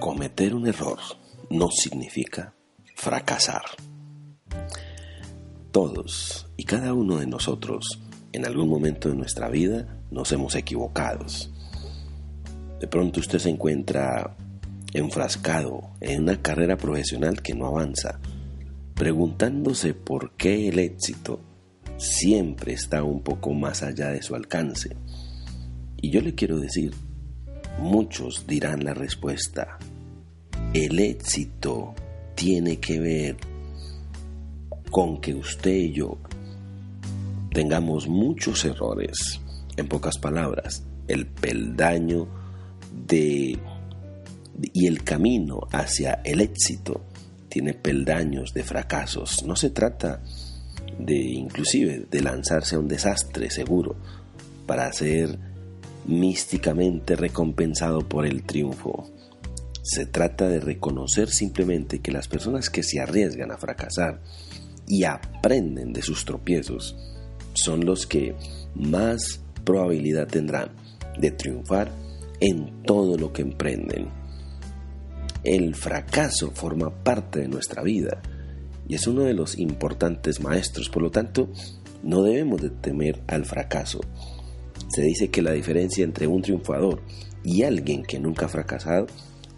Cometer un error no significa fracasar. Todos y cada uno de nosotros en algún momento de nuestra vida nos hemos equivocado. De pronto usted se encuentra enfrascado en una carrera profesional que no avanza, preguntándose por qué el éxito siempre está un poco más allá de su alcance. Y yo le quiero decir, muchos dirán la respuesta, el éxito tiene que ver con que usted y yo tengamos muchos errores. En pocas palabras, el peldaño de y el camino hacia el éxito tiene peldaños de fracasos. No se trata de inclusive de lanzarse a un desastre seguro para ser místicamente recompensado por el triunfo. Se trata de reconocer simplemente que las personas que se arriesgan a fracasar y aprenden de sus tropiezos son los que más probabilidad tendrán de triunfar en todo lo que emprenden. El fracaso forma parte de nuestra vida y es uno de los importantes maestros, por lo tanto, no debemos de temer al fracaso. Se dice que la diferencia entre un triunfador y alguien que nunca ha fracasado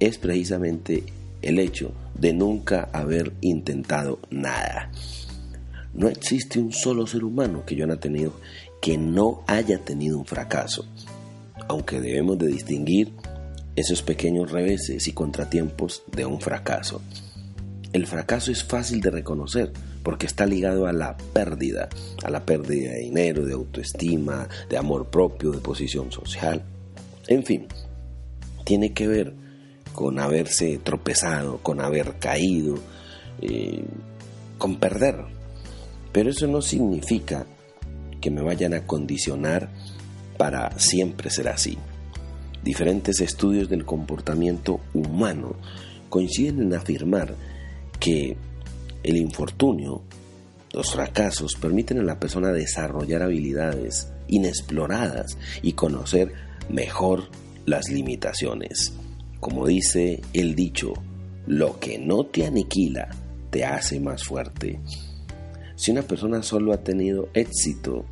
es precisamente el hecho de nunca haber intentado nada. No existe un solo ser humano que yo no haya tenido que no haya tenido un fracaso, aunque debemos de distinguir esos pequeños reveses y contratiempos de un fracaso. El fracaso es fácil de reconocer porque está ligado a la pérdida, a la pérdida de dinero, de autoestima, de amor propio, de posición social. En fin, tiene que ver con haberse tropezado, con haber caído, eh, con perder. Pero eso no significa que me vayan a condicionar para siempre ser así. Diferentes estudios del comportamiento humano coinciden en afirmar que el infortunio, los fracasos permiten a la persona desarrollar habilidades inexploradas y conocer mejor las limitaciones. Como dice el dicho, lo que no te aniquila te hace más fuerte. Si una persona solo ha tenido éxito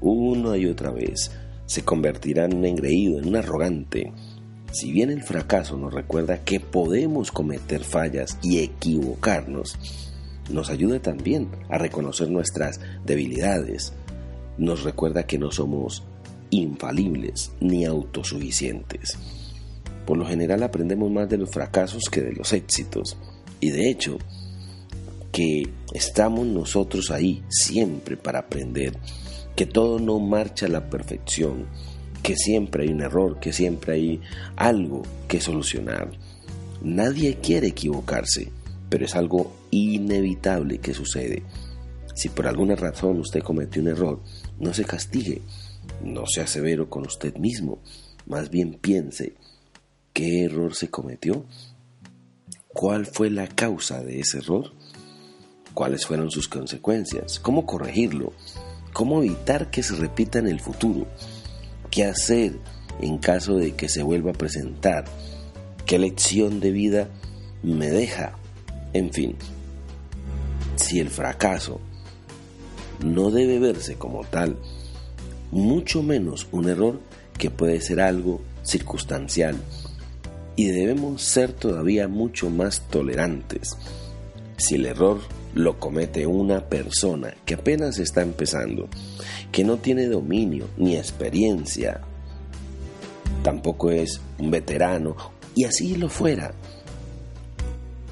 una y otra vez, se convertirá en un engreído, en un arrogante. Si bien el fracaso nos recuerda que podemos cometer fallas y equivocarnos, nos ayuda también a reconocer nuestras debilidades. Nos recuerda que no somos infalibles ni autosuficientes. Por lo general aprendemos más de los fracasos que de los éxitos. Y de hecho, que estamos nosotros ahí siempre para aprender, que todo no marcha a la perfección, que siempre hay un error, que siempre hay algo que solucionar. Nadie quiere equivocarse, pero es algo inevitable que sucede. Si por alguna razón usted cometió un error, no se castigue, no sea severo con usted mismo, más bien piense, ¿qué error se cometió? ¿Cuál fue la causa de ese error? cuáles fueron sus consecuencias, cómo corregirlo, cómo evitar que se repita en el futuro, qué hacer en caso de que se vuelva a presentar, qué lección de vida me deja, en fin. Si el fracaso no debe verse como tal, mucho menos un error que puede ser algo circunstancial, y debemos ser todavía mucho más tolerantes. Si el error lo comete una persona que apenas está empezando, que no tiene dominio ni experiencia, tampoco es un veterano, y así lo fuera.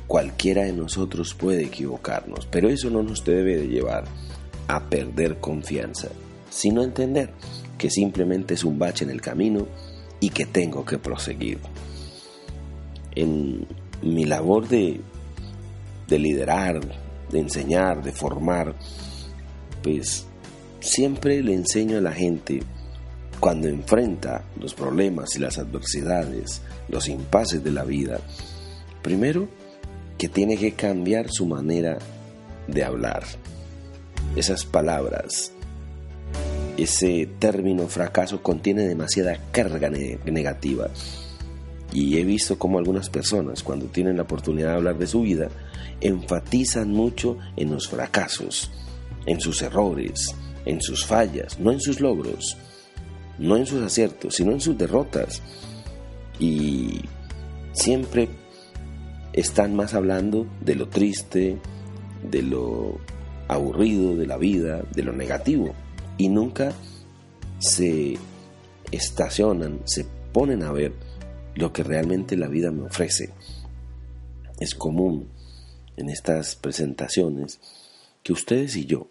Cualquiera de nosotros puede equivocarnos, pero eso no nos debe de llevar a perder confianza, sino entender que simplemente es un bache en el camino y que tengo que proseguir. En mi labor de, de liderar, de enseñar, de formar, pues siempre le enseño a la gente cuando enfrenta los problemas y las adversidades, los impases de la vida, primero que tiene que cambiar su manera de hablar. Esas palabras, ese término fracaso contiene demasiada carga negativa. Y he visto como algunas personas, cuando tienen la oportunidad de hablar de su vida, enfatizan mucho en los fracasos, en sus errores, en sus fallas, no en sus logros, no en sus aciertos, sino en sus derrotas. Y siempre están más hablando de lo triste, de lo aburrido de la vida, de lo negativo, y nunca se estacionan, se ponen a ver lo que realmente la vida me ofrece. Es común en estas presentaciones que ustedes y yo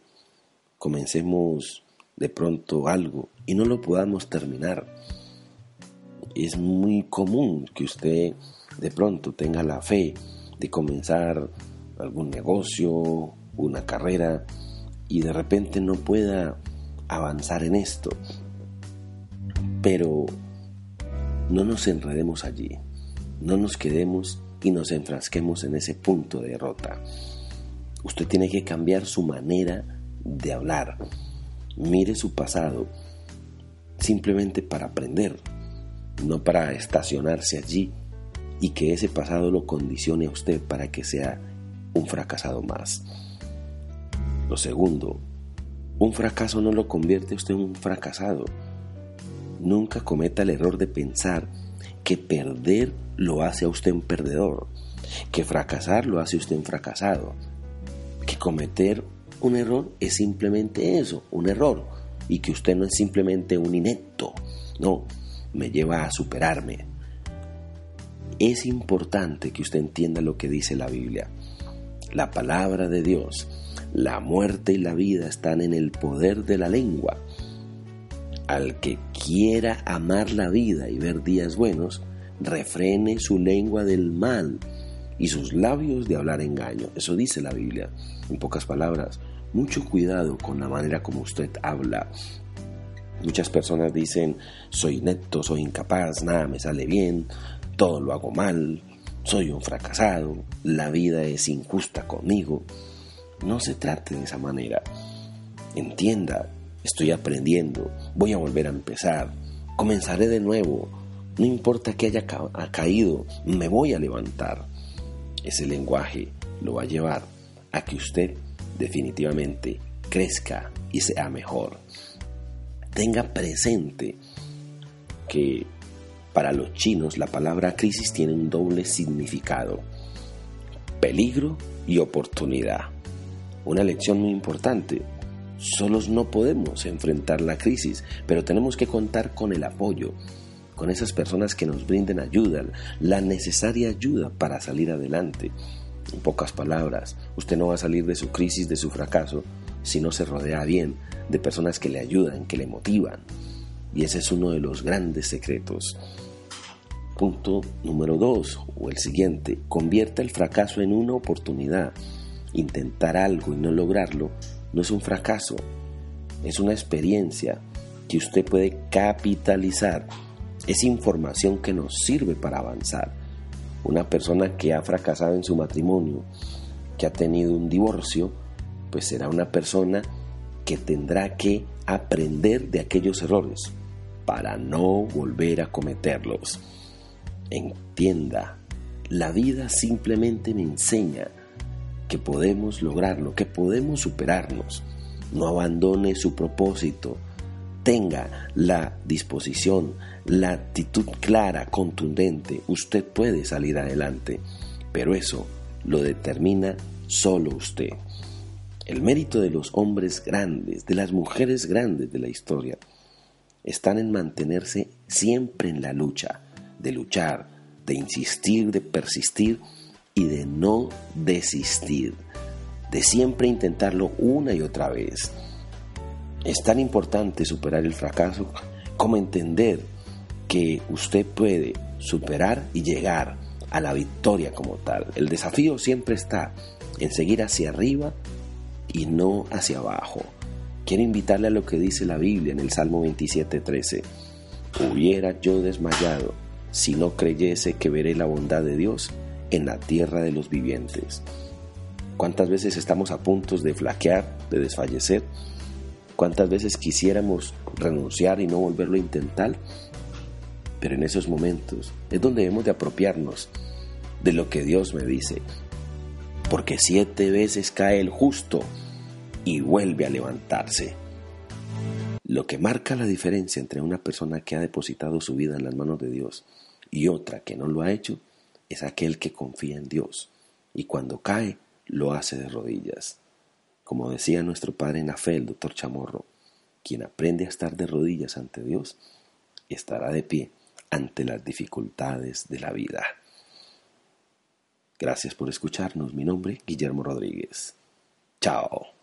comencemos de pronto algo y no lo podamos terminar. Es muy común que usted de pronto tenga la fe de comenzar algún negocio, una carrera y de repente no pueda avanzar en esto. Pero no nos enredemos allí, no nos quedemos y nos enfrasquemos en ese punto de derrota. Usted tiene que cambiar su manera de hablar. Mire su pasado simplemente para aprender, no para estacionarse allí y que ese pasado lo condicione a usted para que sea un fracasado más. Lo segundo, un fracaso no lo convierte usted en un fracasado. Nunca cometa el error de pensar que perder lo hace a usted un perdedor, que fracasar lo hace a usted un fracasado, que cometer un error es simplemente eso, un error, y que usted no es simplemente un inepto, no, me lleva a superarme. Es importante que usted entienda lo que dice la Biblia. La palabra de Dios, la muerte y la vida están en el poder de la lengua. Al que quiera amar la vida y ver días buenos, refrene su lengua del mal y sus labios de hablar engaño. Eso dice la Biblia. En pocas palabras, mucho cuidado con la manera como usted habla. Muchas personas dicen, soy neto, soy incapaz, nada me sale bien, todo lo hago mal, soy un fracasado, la vida es injusta conmigo. No se trate de esa manera. Entienda, estoy aprendiendo, voy a volver a empezar, comenzaré de nuevo, no importa que haya caído, me voy a levantar. Ese lenguaje lo va a llevar a que usted definitivamente crezca y sea mejor. Tenga presente que para los chinos la palabra crisis tiene un doble significado, peligro y oportunidad. Una lección muy importante. Solos no podemos enfrentar la crisis, pero tenemos que contar con el apoyo, con esas personas que nos brinden ayuda, la necesaria ayuda para salir adelante. En pocas palabras, usted no va a salir de su crisis, de su fracaso, si no se rodea bien de personas que le ayudan, que le motivan. Y ese es uno de los grandes secretos. Punto número dos, o el siguiente, convierta el fracaso en una oportunidad. Intentar algo y no lograrlo no es un fracaso, es una experiencia que usted puede capitalizar es información que nos sirve para avanzar. Una persona que ha fracasado en su matrimonio, que ha tenido un divorcio, pues será una persona que tendrá que aprender de aquellos errores para no volver a cometerlos. Entienda, la vida simplemente me enseña que podemos lograrlo, que podemos superarnos. No abandone su propósito, tenga la disposición, la actitud clara, contundente, usted puede salir adelante, pero eso lo determina solo usted. El mérito de los hombres grandes, de las mujeres grandes de la historia, están en mantenerse siempre en la lucha, de luchar, de insistir, de persistir y de no desistir, de siempre intentarlo una y otra vez. Es tan importante superar el fracaso como entender que usted puede superar y llegar a la victoria como tal. El desafío siempre está en seguir hacia arriba y no hacia abajo. Quiero invitarle a lo que dice la Biblia en el Salmo 27:13. Hubiera yo desmayado si no creyese que veré la bondad de Dios en la tierra de los vivientes. ¿Cuántas veces estamos a punto de flaquear, de desfallecer? ¿Cuántas veces quisiéramos renunciar y no volverlo a intentar? Pero en esos momentos es donde debemos de apropiarnos de lo que Dios me dice. Porque siete veces cae el justo y vuelve a levantarse. Lo que marca la diferencia entre una persona que ha depositado su vida en las manos de Dios y otra que no lo ha hecho es aquel que confía en Dios y cuando cae lo hace de rodillas. Como decía nuestro padre en el doctor Chamorro, quien aprende a estar de rodillas ante Dios estará de pie ante las dificultades de la vida. Gracias por escucharnos. Mi nombre, Guillermo Rodríguez. Chao.